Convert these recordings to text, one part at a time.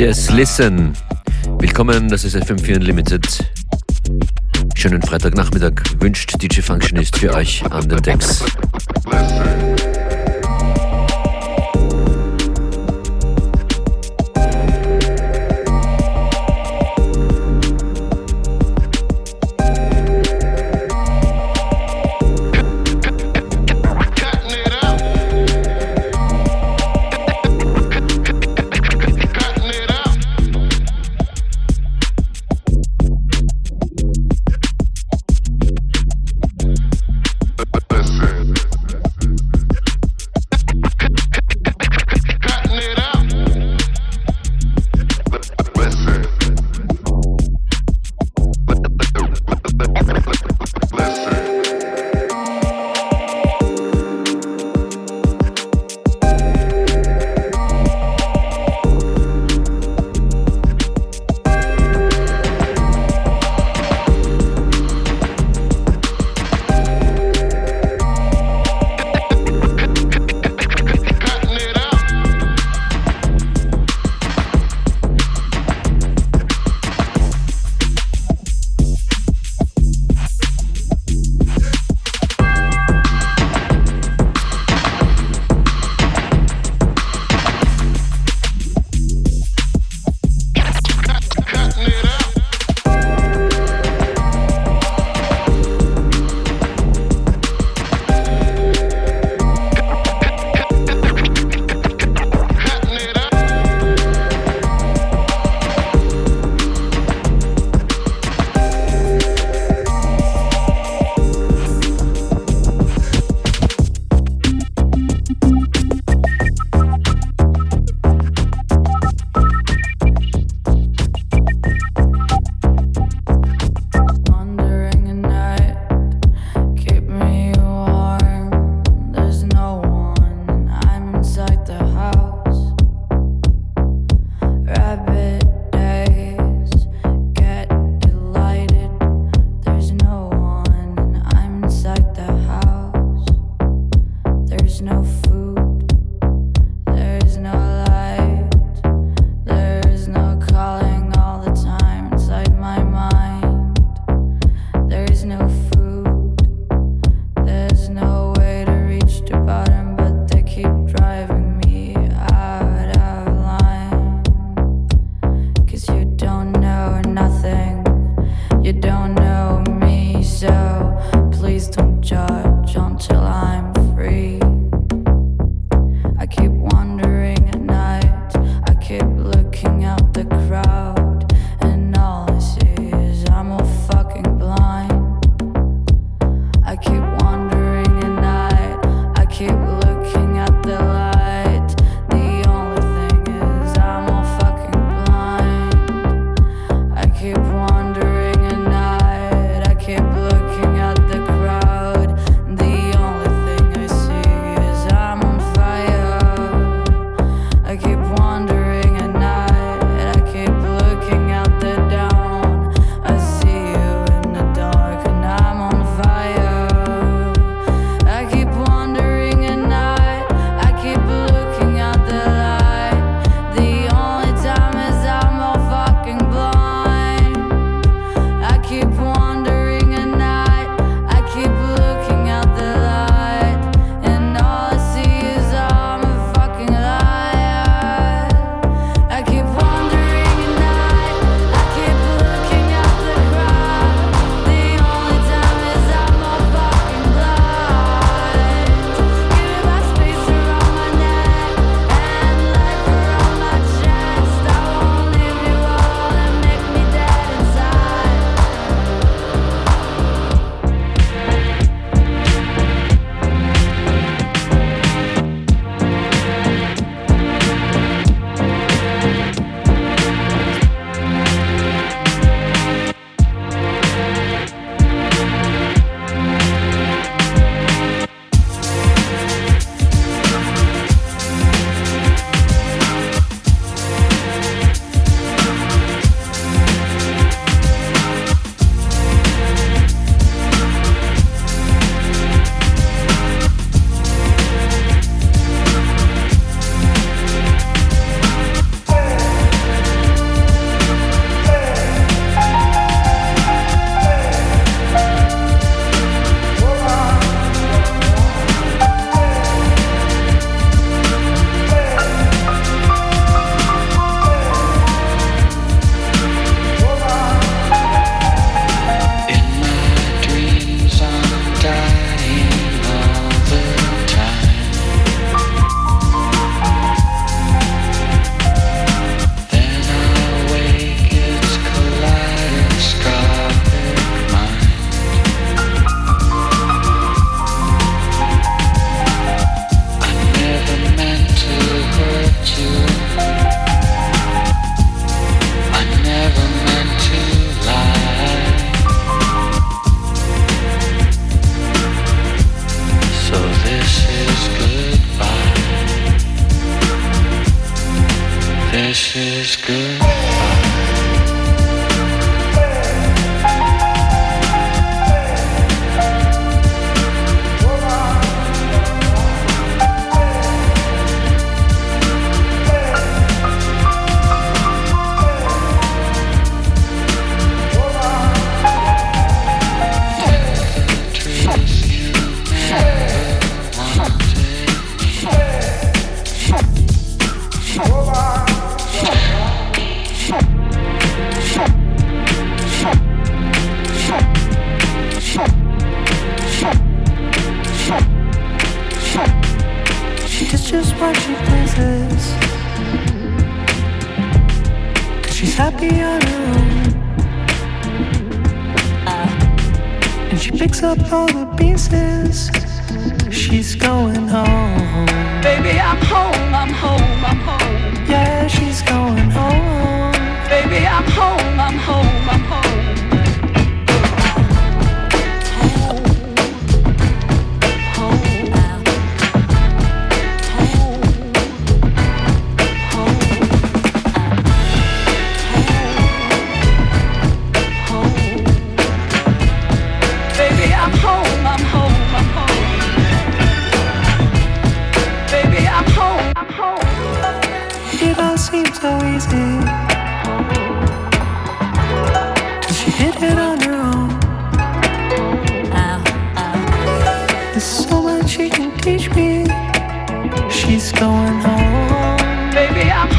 Yes, listen. Willkommen, das ist FM4 Unlimited. Schönen Freitagnachmittag wünscht DJ Functionist für euch an den Decks.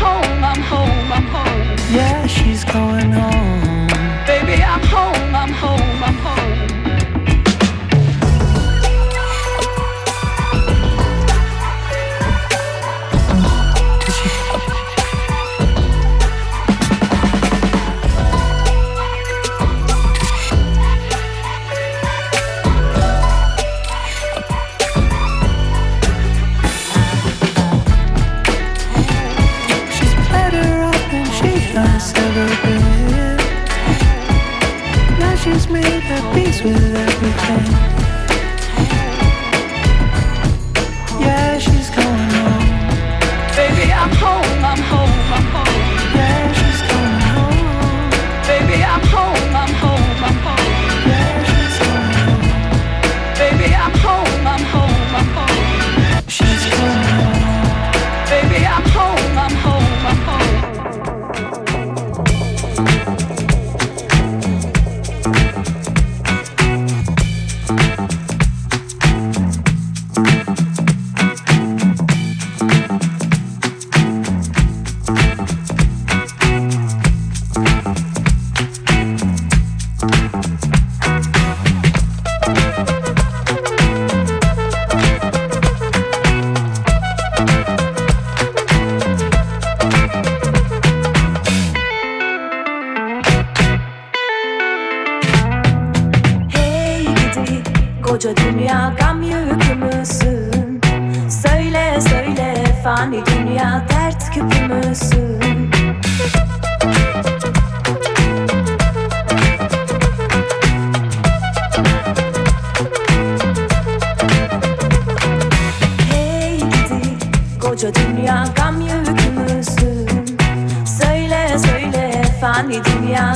home, I'm home, I'm home. Yeah, she's going home. fani dünya dert küpümüzün Hey gidi koca dünya gam yükümüzün Söyle söyle fani dünya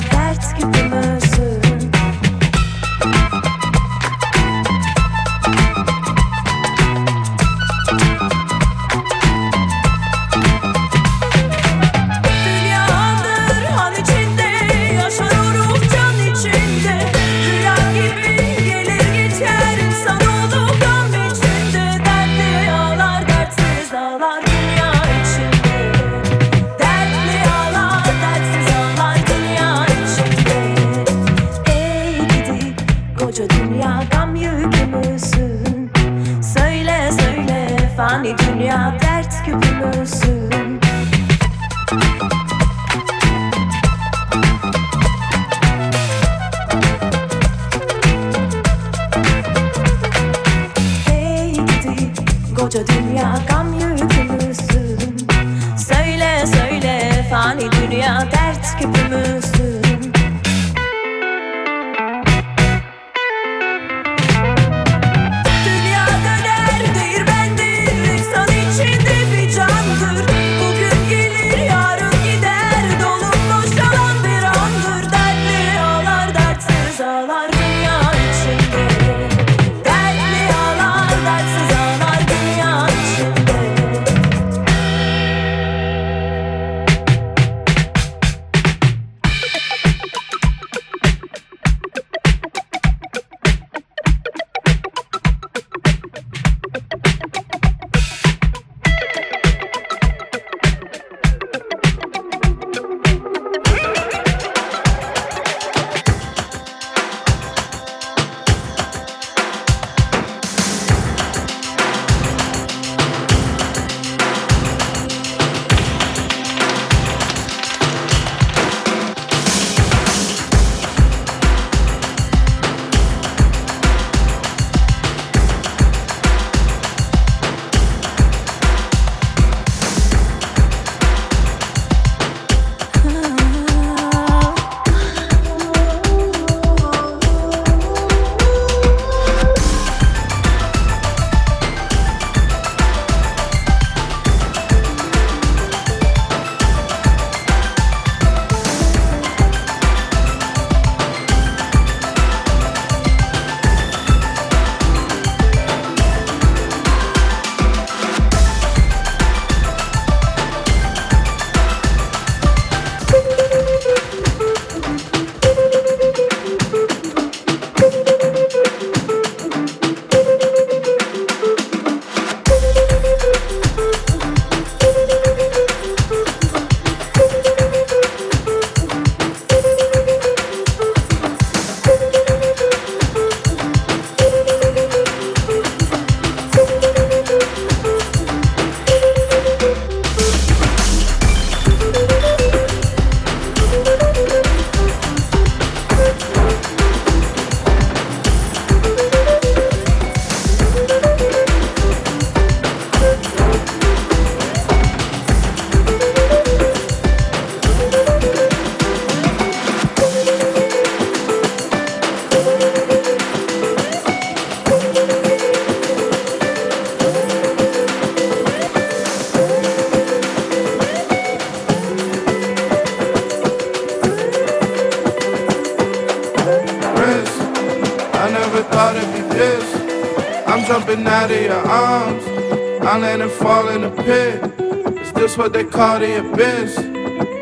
call the abyss?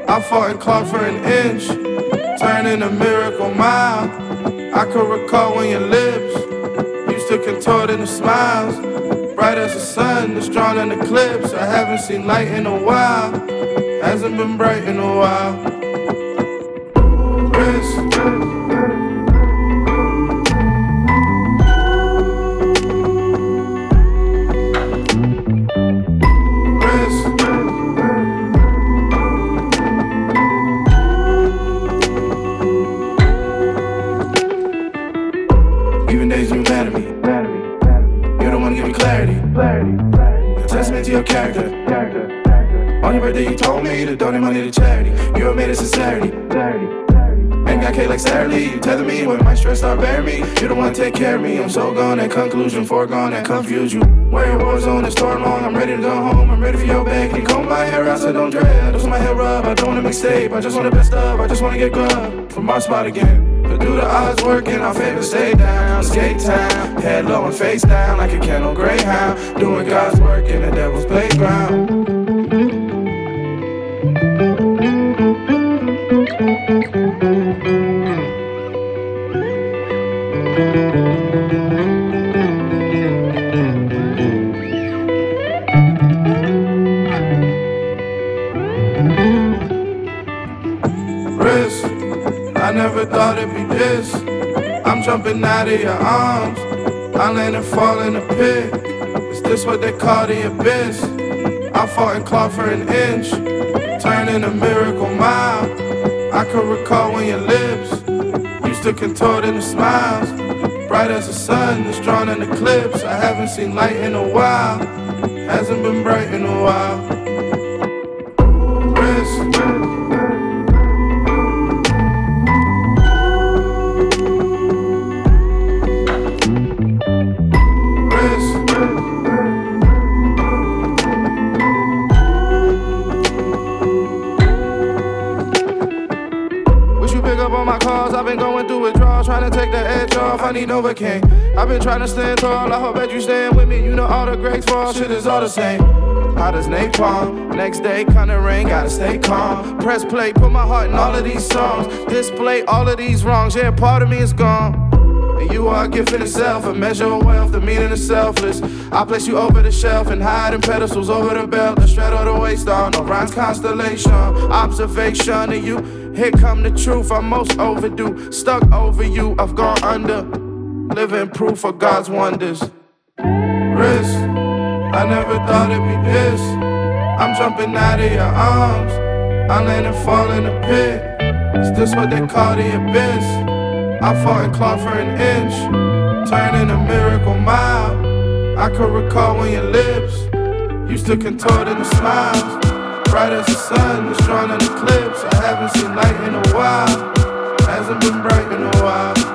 I fought and clawed for an inch, turning a miracle mile. I could recall when your lips used to contort into smiles. Bright as the sun, that's drawn in eclipse. I haven't seen light in a while, hasn't been bright in a while. Take care of me. I'm so gone at conclusion, foregone and confuse you. Where war zone is storm I'm ready to go home. I'm ready for your back. And comb my hair out, so don't dread. I just my hair up, I don't want to mixtape. I just want the best of, I just want to get grub from my spot again. But do the odds work in our favor? Stay down, skate time, head low and face down like a kennel greyhound. Doing God's work in the devil's playground. And fall in the pit. Is this what they call the abyss? I fought and clawed for an inch, turning a miracle mile. I could recall when your lips used to contort into smiles. Bright as the sun, that's drawn in eclipse. I haven't seen light in a while, hasn't been bright in a while. Novocaine. I've been trying to stand tall, I hope that you stand with me. You know all the greats fall, shit is all the same. Hot as napalm, next day kinda rain, gotta stay calm. Press play, put my heart in all of these songs. Display all of these wrongs, yeah, part of me is gone. And you are a gift in itself, a measure of wealth, the meaning of selfless. I place you over the shelf and hide in pedestals over the belt, the straddle the waist on Orion's constellation. Observation of you, here come the truth, I'm most overdue. Stuck over you, I've gone under living proof of God's wonders. Risk, I never thought it'd be this. I'm jumping out of your arms. I land and fall in the pit. Is this what they call the abyss? I fought and clawed for an inch, turning a miracle mile. I could recall when your lips used to contort into smiles. Bright as the sun, it's drawn in eclipse. I haven't seen light in a while, hasn't been bright in a while.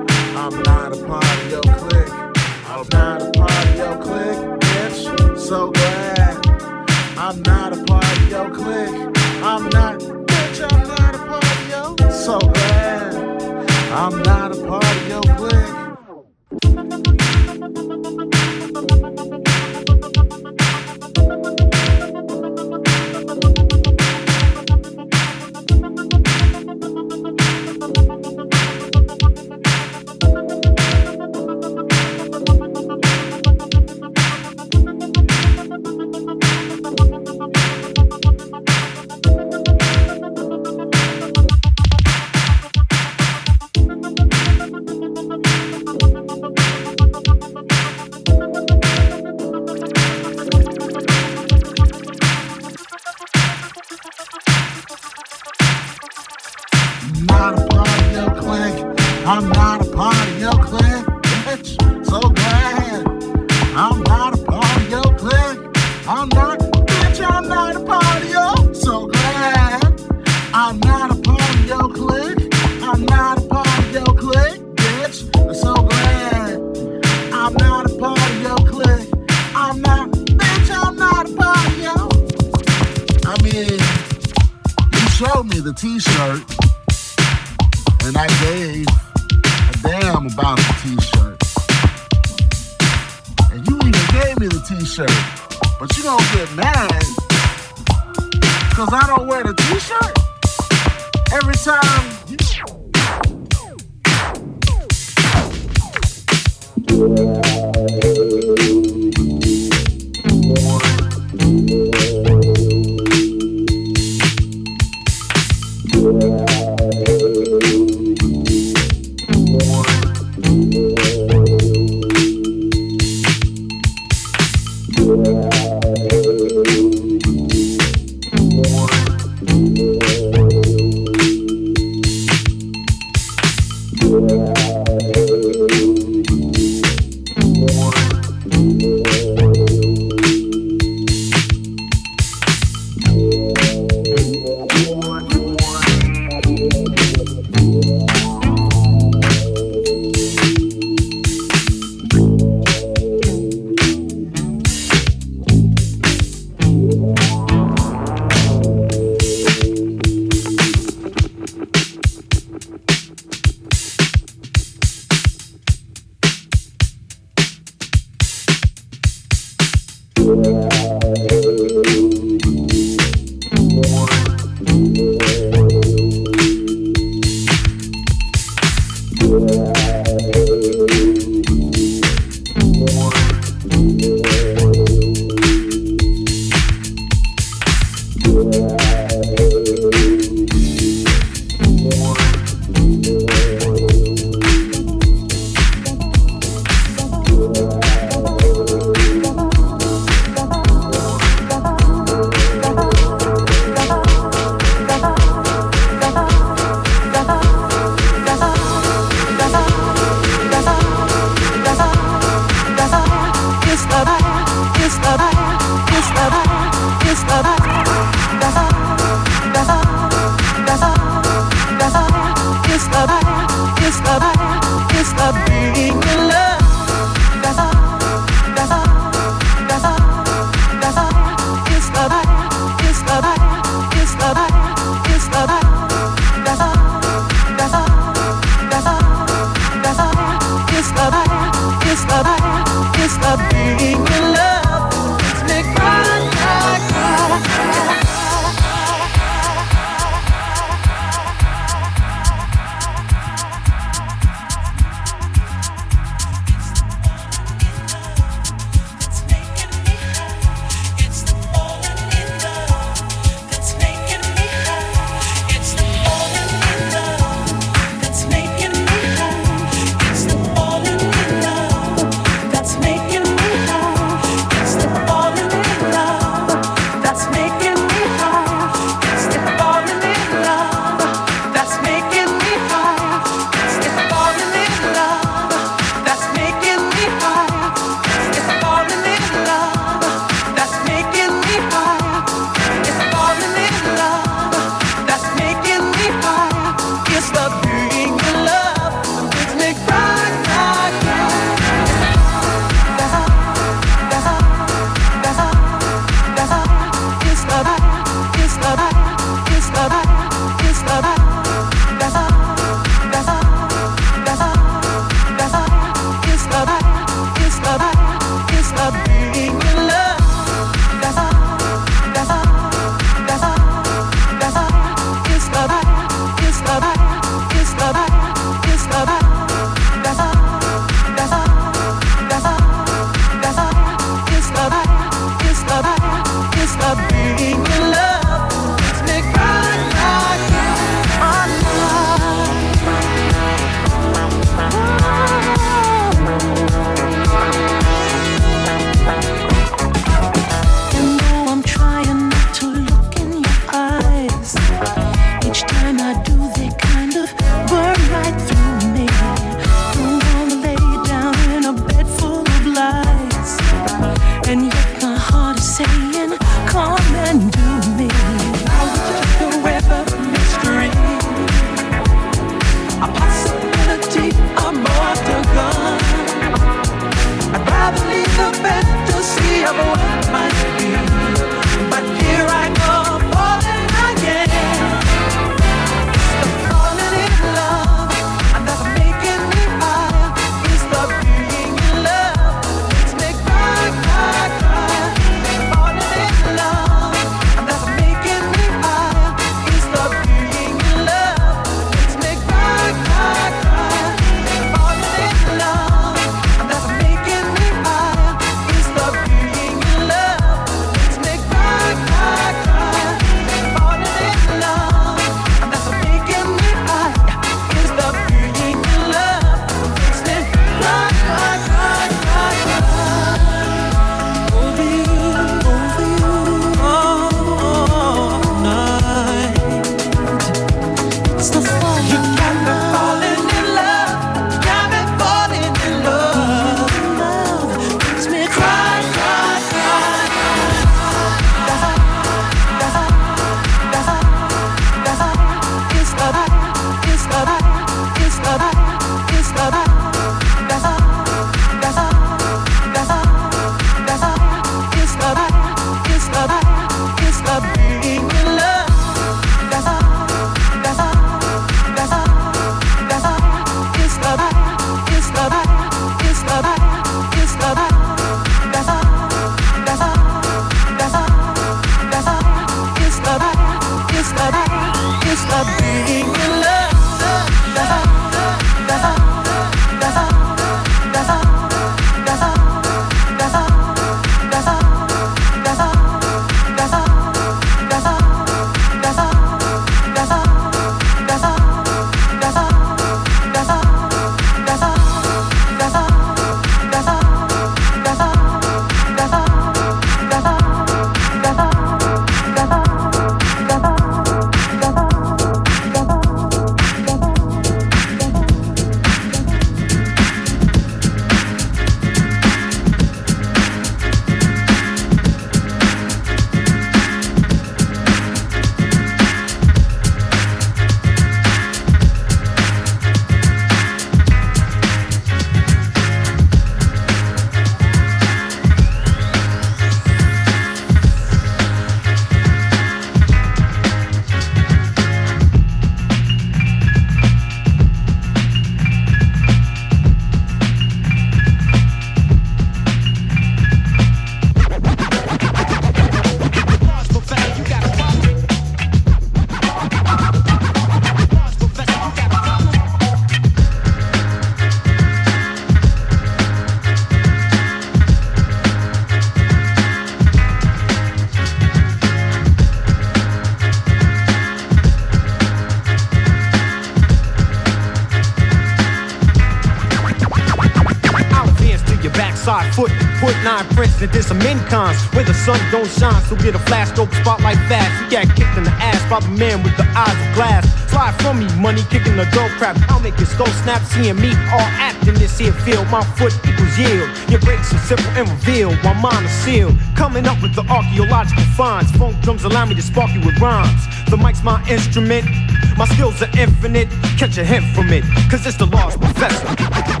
And did some incons where the sun don't shine. So get a flash stroke spotlight fast. You got kicked in the ass by the man with the eyes of glass. Fly from me, money kicking the dope crap. I'll make your skull snap, seeing me all apt in this here field. My foot equals yield. Your breaks are simple and reveal while mine are sealed. Coming up with the archaeological finds. Funk drums allow me to spark you with rhymes. The mic's my instrument. My skills are infinite. Catch a hint from it, cause it's the Large Professor.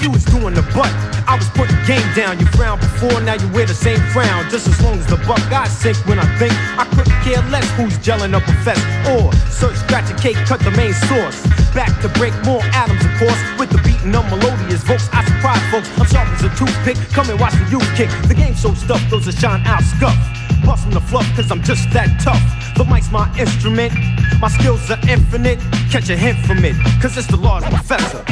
You was doing the butt, I was putting game down. You frowned before, now you wear the same frown. Just as long as the buck got sink when I think I couldn't care less who's gelling up a fest. Or search, scratch a cake, cut the main source. Back to break more atoms, of course, with the beating of melodious vocals. I surprise folks, I'm sharp as a toothpick. Come and watch the youth kick. The game so stuffed, those that shine out scuff. Bustin' the fluff, cause I'm just that tough. The mic's my instrument, my skills are infinite. Catch a hint from it, cause it's the Large Professor.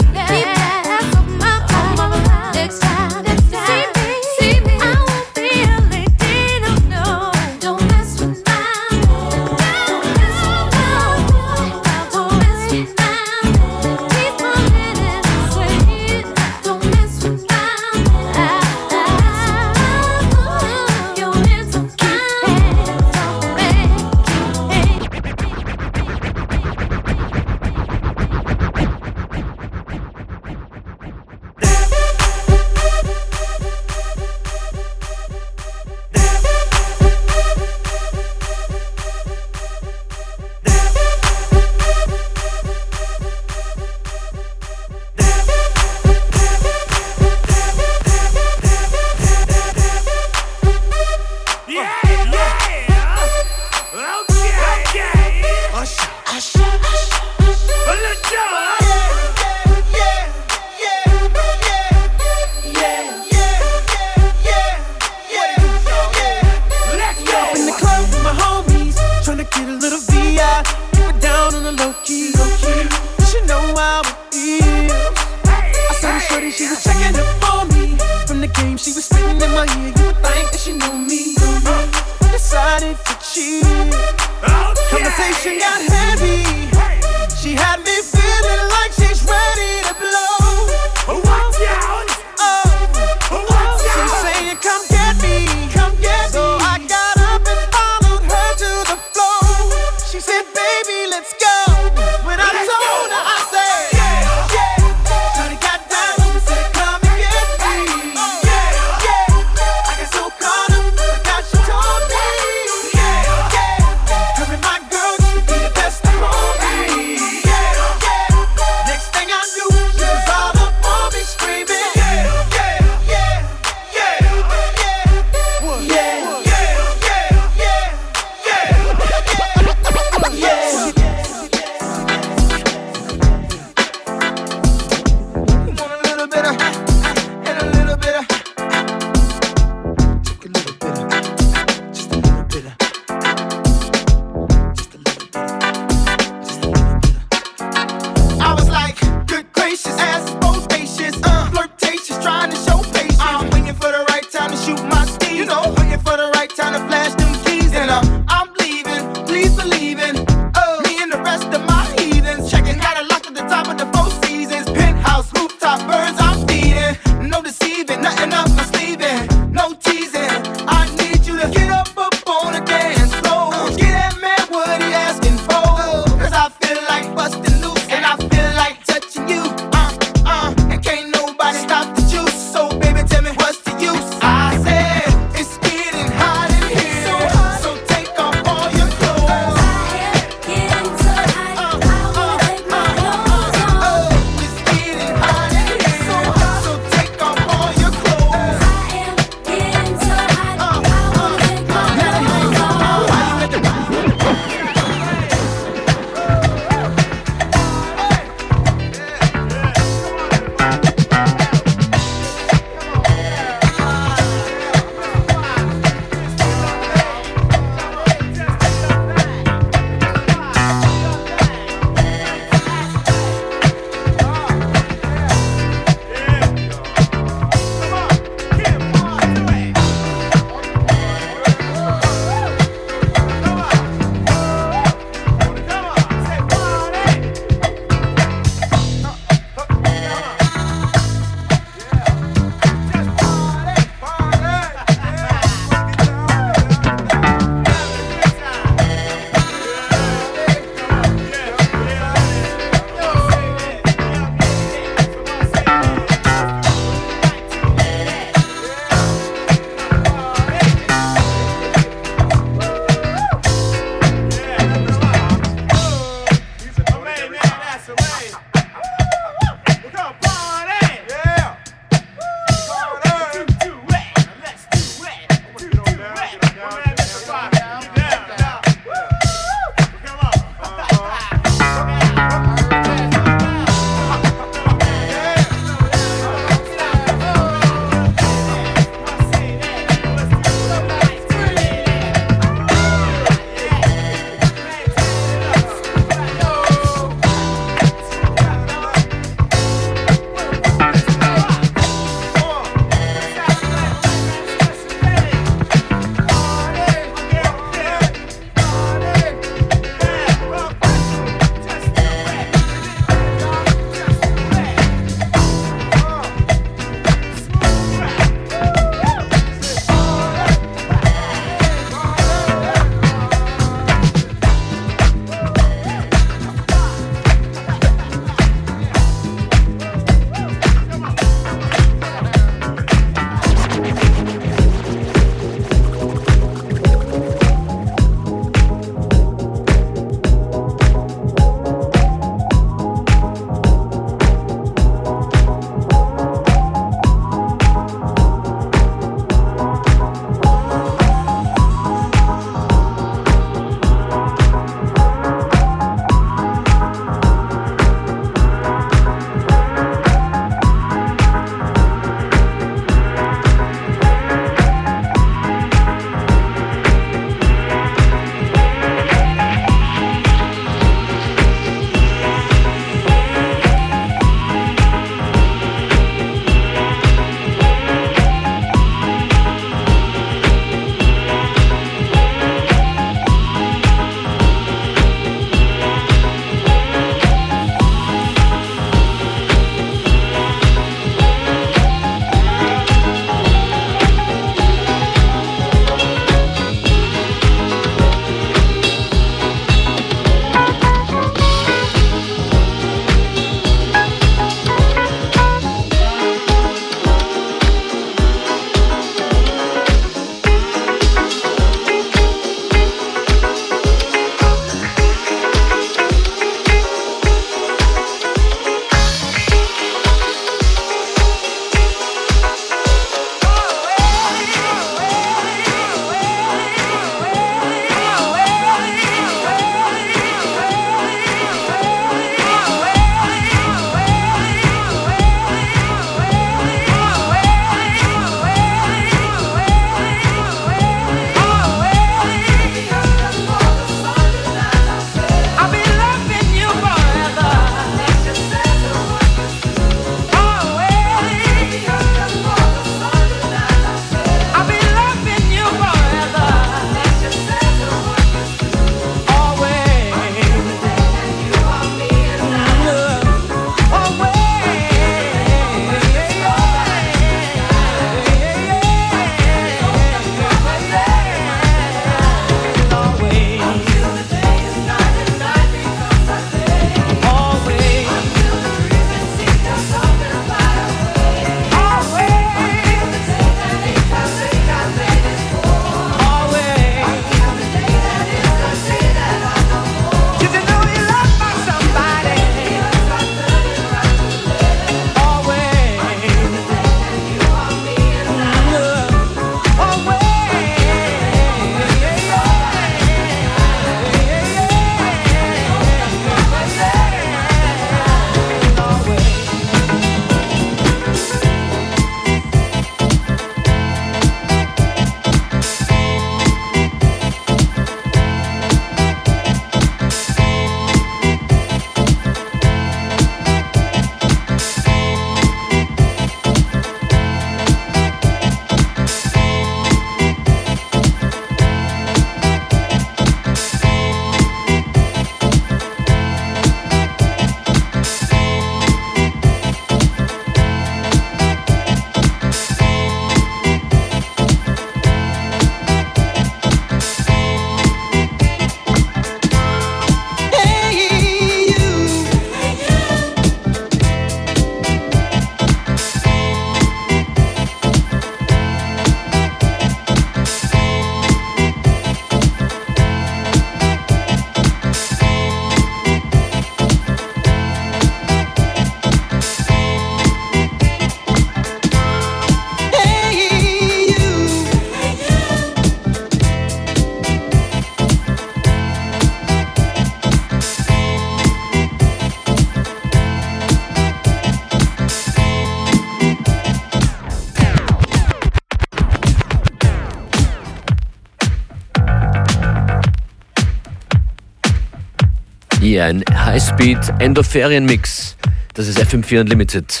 Highspeed Endoferien-Mix. Das ist FM4 Unlimited.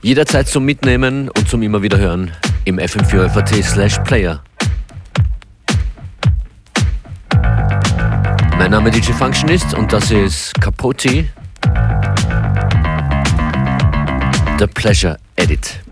Jederzeit zum Mitnehmen und zum immer wieder hören im FM4 FAT slash Player. Mein Name ist DJ Functionist und das ist Capote. The Pleasure Edit.